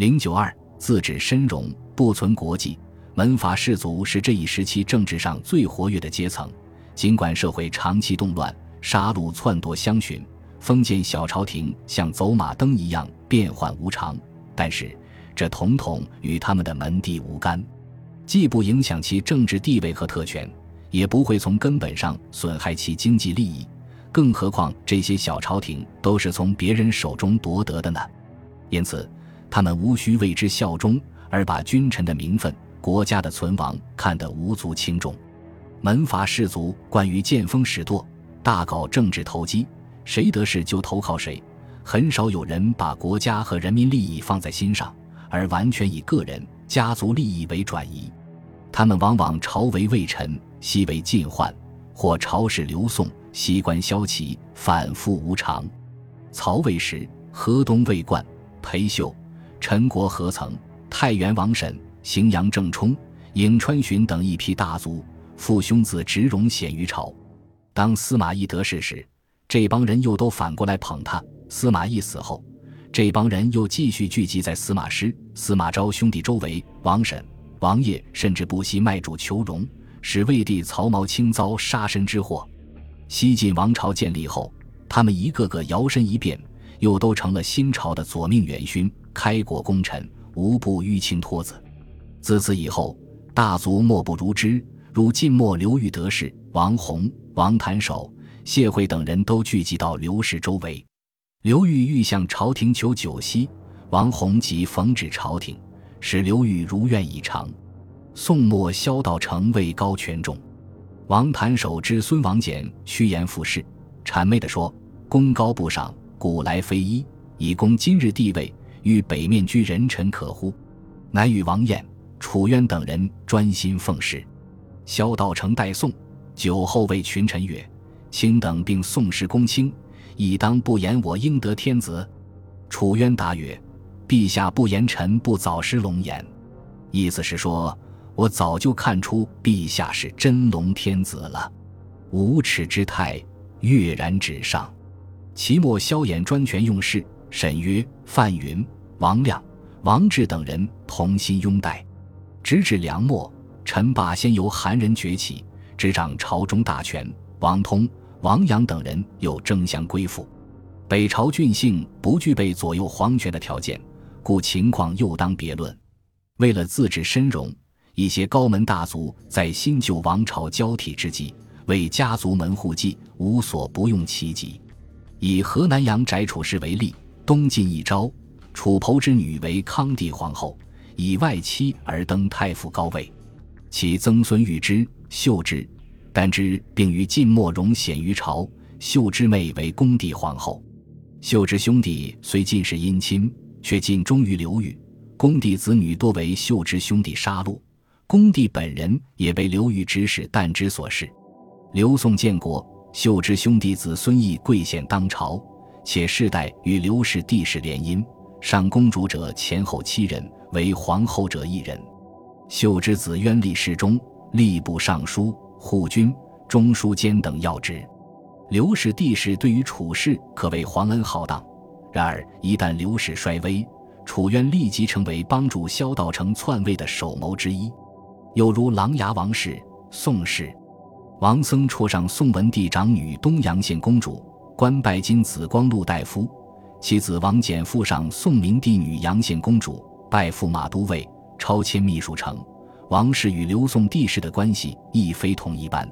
零九二，自指深荣，不存国际。门阀士族是这一时期政治上最活跃的阶层，尽管社会长期动乱、杀戮篡夺相寻，封建小朝廷像走马灯一样变幻无常，但是这统统与他们的门第无干，既不影响其政治地位和特权，也不会从根本上损害其经济利益。更何况这些小朝廷都是从别人手中夺得的呢？因此，他们无需为之效忠，而把君臣的名分。国家的存亡看得无足轻重，门阀士族惯于见风使舵，大搞政治投机，谁得势就投靠谁，很少有人把国家和人民利益放在心上，而完全以个人、家族利益为转移。他们往往朝为魏臣，夕为晋宦，或朝使刘宋，西观萧齐，反复无常。曹魏时，河东魏冠、裴秀、陈国何曾、太原王审。荥阳郑冲、颍川荀等一批大族，父兄子直荣显于朝。当司马懿得势时，这帮人又都反过来捧他；司马懿死后，这帮人又继续聚集在司马师、司马昭兄弟周围。王审、王业甚至不惜卖主求荣，使魏帝曹髦倾遭杀身之祸。西晋王朝建立后，他们一个个摇身一变，又都成了新朝的左命元勋、开国功臣，无不淤青托子。自此以后，大族莫不如之。如晋末刘裕得势，王弘、王谭守、谢惠等人都聚集到刘氏周围。刘裕欲向朝廷求酒席，王弘即奉旨朝廷，使刘裕如愿以偿。宋末萧道成位高权重，王谭守之孙王翦趋炎附势，谄媚地说：“功高不赏，古来非一，以攻今日地位，欲北面居人臣可乎？”乃与王晏。楚渊等人专心奉事，萧道成代宋酒后谓群臣曰：“卿等并宋氏公卿，亦当不言我应得天子。”楚渊答曰：“陛下不言臣不早失龙颜。”意思是说，我早就看出陛下是真龙天子了。无耻之态跃然纸上。齐末萧衍专权用事，沈约、范云、王亮、王志等人同心拥戴。直至梁末，陈霸先由韩人崛起，执掌朝中大权；王通、王阳等人又争相归附。北朝郡姓不具备左右皇权的条件，故情况又当别论。为了自治深荣，一些高门大族在新旧王朝交替之际，为家族门户计，无所不用其极。以河南阳翟楚氏为例，东晋一朝，楚侯之女为康帝皇后。以外戚而登太傅高位，其曾孙玉之、秀之、丹之，并于晋末荣显于朝。秀之妹为恭帝皇后。秀之兄弟虽尽是姻亲，却尽忠于刘裕。恭帝子女多为秀之兄弟杀戮，恭帝本人也被刘裕指使旦之所弑。刘宋建国，秀之兄弟子孙义贵显当朝，且世代与刘氏帝室联姻。上公主者前后七人。为皇后者一人，秀之子渊历侍中、吏部尚书、护军、中书监等要职。刘氏帝室对于楚氏可谓皇恩浩荡。然而一旦刘氏衰微，楚渊立即成为帮助萧道成篡位的首谋之一。又如琅琊王氏、宋氏，王僧戳上宋文帝长女东阳县公主，官拜金紫光禄大夫；其子王翦附上宋明帝女阳县公主。拜驸马都尉，超迁秘书丞。王氏与刘宋帝室的关系亦非同一般。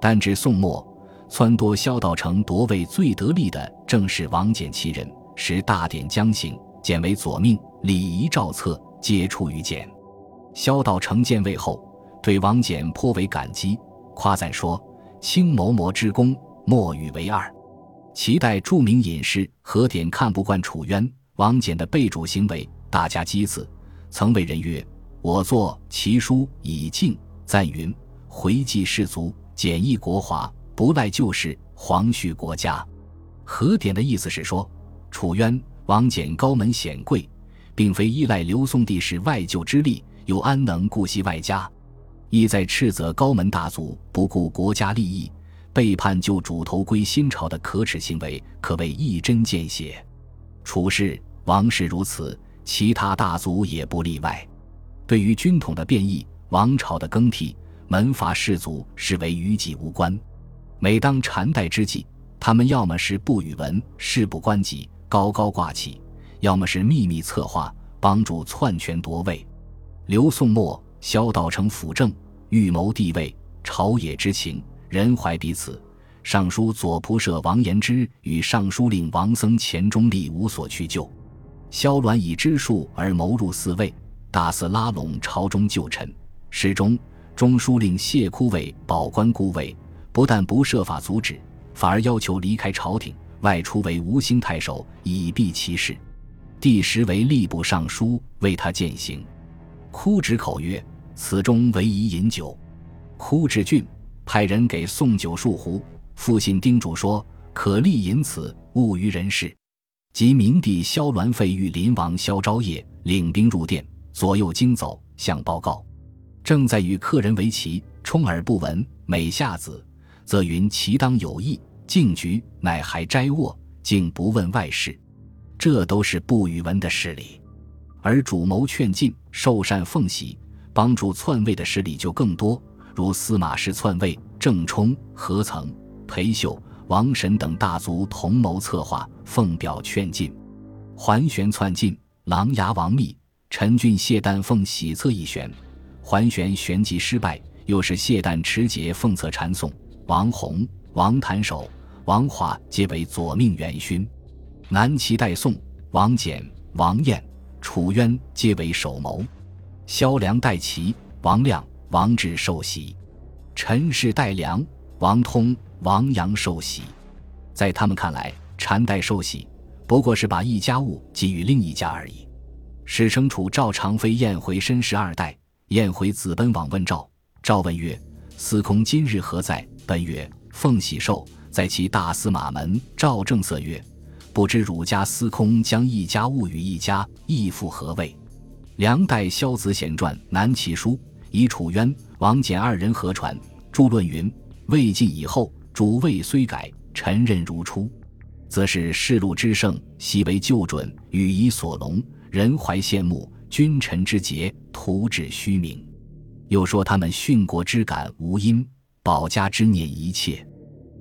但至宋末，撺掇萧道成夺位最得力的正是王翦其人，时大典将行，简为左命，礼仪诏册皆出于简。萧道成见位后，对王翦颇为感激，夸赞说：“卿谋谋之功，莫与为二。”齐代著名隐士何典看不惯楚渊、王翦的背主行为。大加讥刺，曾为人曰：“我作奇书以敬赞云，回济士族，简易国华，不赖旧事，皇恤国家。”何典的意思是说，楚渊、王翦高门显贵，并非依赖刘宋帝室外救之力，又安能顾惜外家？意在斥责高门大族不顾国家利益，背叛旧主头归新朝的可耻行为，可谓一针见血。楚氏、王氏如此。其他大族也不例外。对于军统的变异、王朝的更替，门阀士族视为与己无关。每当禅代之际，他们要么是不与文，事不关己，高高挂起；要么是秘密策划，帮助篡权夺位。刘宋末，萧道成辅政，预谋帝位，朝野之情，人怀彼此。尚书左仆射王延之与尚书令王僧虔中立无所去就。萧鸾以知术而谋入嗣位，大肆拉拢朝中旧臣。始终中书令谢枯为保官顾位，不但不设法阻止，反而要求离开朝廷，外出为吴兴太守，以避其事。第十为吏部尚书，为他践行。枯止口曰：“此中唯宜饮酒。”枯至郡，派人给送酒数壶。复信叮嘱说：“可立饮此，勿于人世。”即明帝萧鸾废御林王萧昭业，领兵入殿，左右经走，向报告。正在与客人为棋，充耳不闻。每下子，则云其当有意，静局乃还斋卧，竟不问外事。这都是不与闻的事理。而主谋劝进、受善奉喜、帮助篡位的势力就更多，如司马氏篡位，郑冲、何曾。裴秀、王神等大族同谋策划，奉表劝进；桓玄篡晋，琅琊王密、陈俊谢旦奉喜策一旋。桓玄旋即失败，又是谢旦持节奉策禅宋。王弘、王谭守、王华皆为左命元勋。南齐代宋，王翦、王彦、楚渊皆为首谋。萧梁代齐，王亮、王志受袭。陈氏代梁，王通。王阳受袭，在他们看来，禅代受洗不过是把一家物给予另一家而已。史称楚赵常妃宴回申十二代，宴回子奔往问赵，赵问曰：“司空今日何在？”奔曰：“奉喜寿，在其大司马门。”赵正色曰：“不知儒家司空将一家物与一家，亦复何谓？”梁代萧子显传南齐书，以楚渊、王翦二人合传。著论云：魏晋以后。主位虽改，臣任如初，则是世禄之盛，悉为旧准，予以所隆，人怀羡慕，君臣之节，徒指虚名。又说他们殉国之感无因，保家之念一切。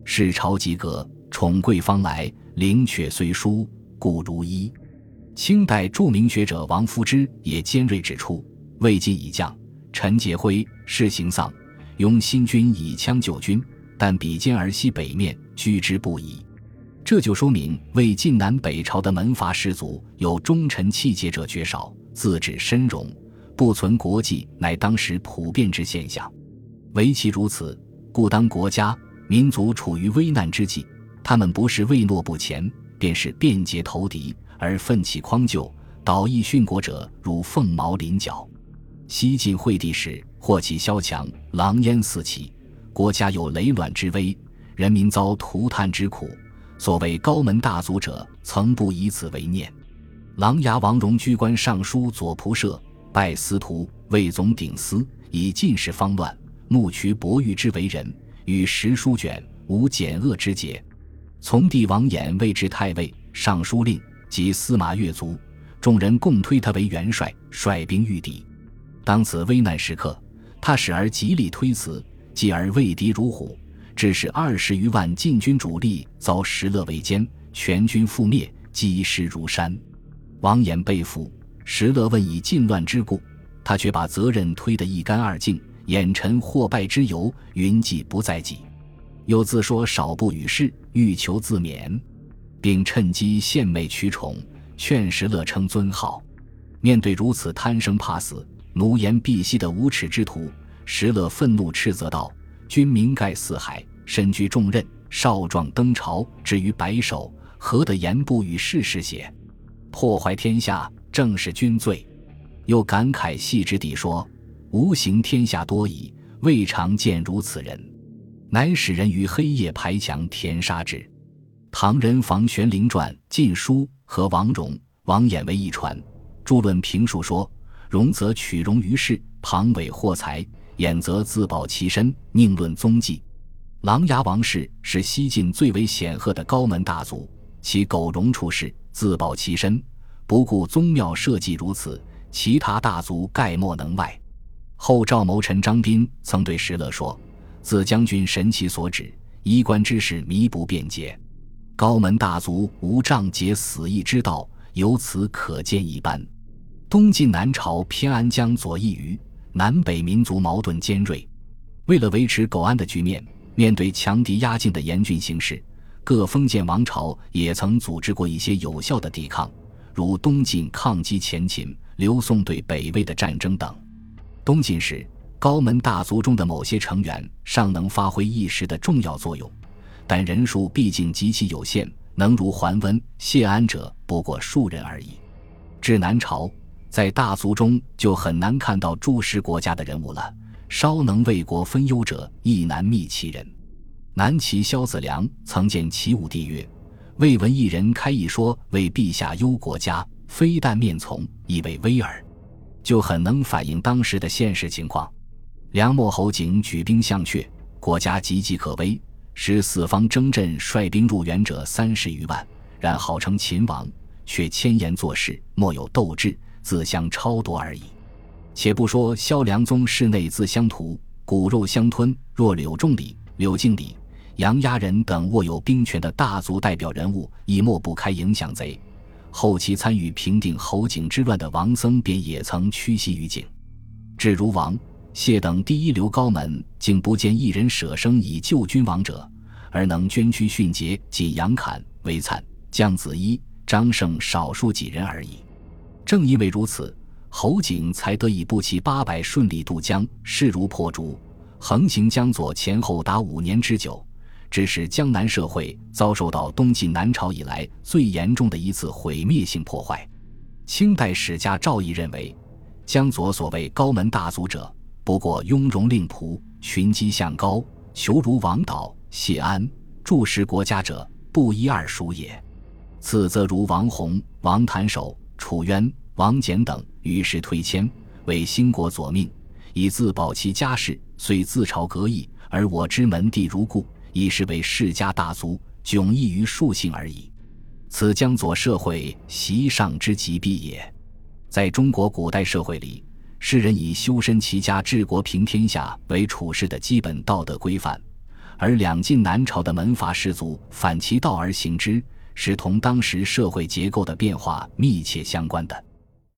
世朝及格，宠贵方来，灵阙虽殊，故如一。清代著名学者王夫之也尖锐指出：魏晋已降，陈节辉世行丧，拥新军以枪救军。但比肩而西北面，居之不已。这就说明魏晋南北朝的门阀士族有忠臣气节者绝少，自治深容，不存国际，乃当时普遍之现象。唯其如此，故当国家民族处于危难之际，他们不是畏懦不前，便是便捷投敌，而奋起匡救、导义殉国者，如凤毛麟角。西晋惠帝时，祸起萧墙，狼烟四起。国家有雷卵之危，人民遭涂炭之苦。所谓高门大族者，曾不以此为念。琅琊王戎居官尚书左仆射，拜司徒，魏总鼎司，以进士方乱，慕渠伯玉之为人，与时书卷，无简恶之节。从帝王衍位至太尉、尚书令及司马越族，众人共推他为元帅，率兵御敌。当此危难时刻，他始而极力推辞。继而畏敌如虎，致使二十余万晋军主力遭石勒围歼，全军覆灭，积尸如山。王衍被俘，石勒问以晋乱之故，他却把责任推得一干二净，眼臣获败之由，云计不在己。又自说少不与世，欲求自勉，并趁机献媚取宠，劝石勒称尊号。面对如此贪生怕死、奴颜婢膝的无耻之徒。石勒愤怒斥责道：“君名盖四海，身居重任，少壮登朝，至于白首，何得言不与世事邪？破坏天下，正是君罪。”又感慨细之地说：“吾行天下多矣，未尝见如此人，乃使人于黑夜排墙填沙之。”唐人房玄龄传《晋书》和王戎、王衍为一传，著论评述说：“戎则取荣于世，庞伟获财。”衍则自保其身，宁论踪迹。琅琊王氏是西晋最为显赫的高门大族，其苟容处世，自保其身，不顾宗庙社稷如此，其他大族概莫能外。后赵谋臣张斌曾对石勒说：“自将军神奇所指，衣冠之事弥不便捷。高门大族无仗节死义之道，由此可见一斑。东晋南朝偏安江左一隅，南北民族矛盾尖锐。为了维持苟安的局面，面对强敌压境的严峻形势，各封建王朝也曾组织过一些有效的抵抗。”如东晋抗击前秦、刘宋对北魏的战争等。东晋时，高门大族中的某些成员尚能发挥一时的重要作用，但人数毕竟极其有限，能如桓温、谢安者不过数人而已。至南朝，在大族中就很难看到诸氏国家的人物了，稍能为国分忧者亦难觅其人。南齐萧子良曾见齐武帝曰。未闻一人开一说为陛下忧国家，非但面从，亦为威耳，就很能反映当时的现实情况。梁末侯景举兵向阙，国家岌岌可危，使四方征阵率兵入援者三十余万，然号称秦王，却千言做事莫有斗志，自相超夺而已。且不说萧良宗室内自相屠，骨肉相吞，若柳仲礼、柳敬礼。杨鸭人等握有兵权的大族代表人物，已抹不开影响贼。后期参与平定侯景之乱的王僧，便也曾屈膝于景。至如王谢等第一流高门，竟不见一人舍生以救君王者，而能捐躯殉节，仅杨侃、韦粲、姜子衣、张胜少数几人而已。正因为如此，侯景才得以步骑八百顺利渡江，势如破竹，横行江左前后达五年之久。致使江南社会遭受到东晋南朝以来最严重的一次毁灭性破坏。清代史家赵翼认为，江左所谓高门大族者，不过雍容令仆、群姬向高、求如王导、谢安、注视国家者，不一二数也。次则如王弘、王谭守、楚渊、王翦等，于是推迁为兴国左命，以自保其家世，虽自朝隔异，而我之门第如故。亦是为世家大族迥异于庶姓而已，此江左社会习上之极弊也。在中国古代社会里，世人以修身齐家治国平天下为处世的基本道德规范，而两晋南朝的门阀士族反其道而行之，是同当时社会结构的变化密切相关的。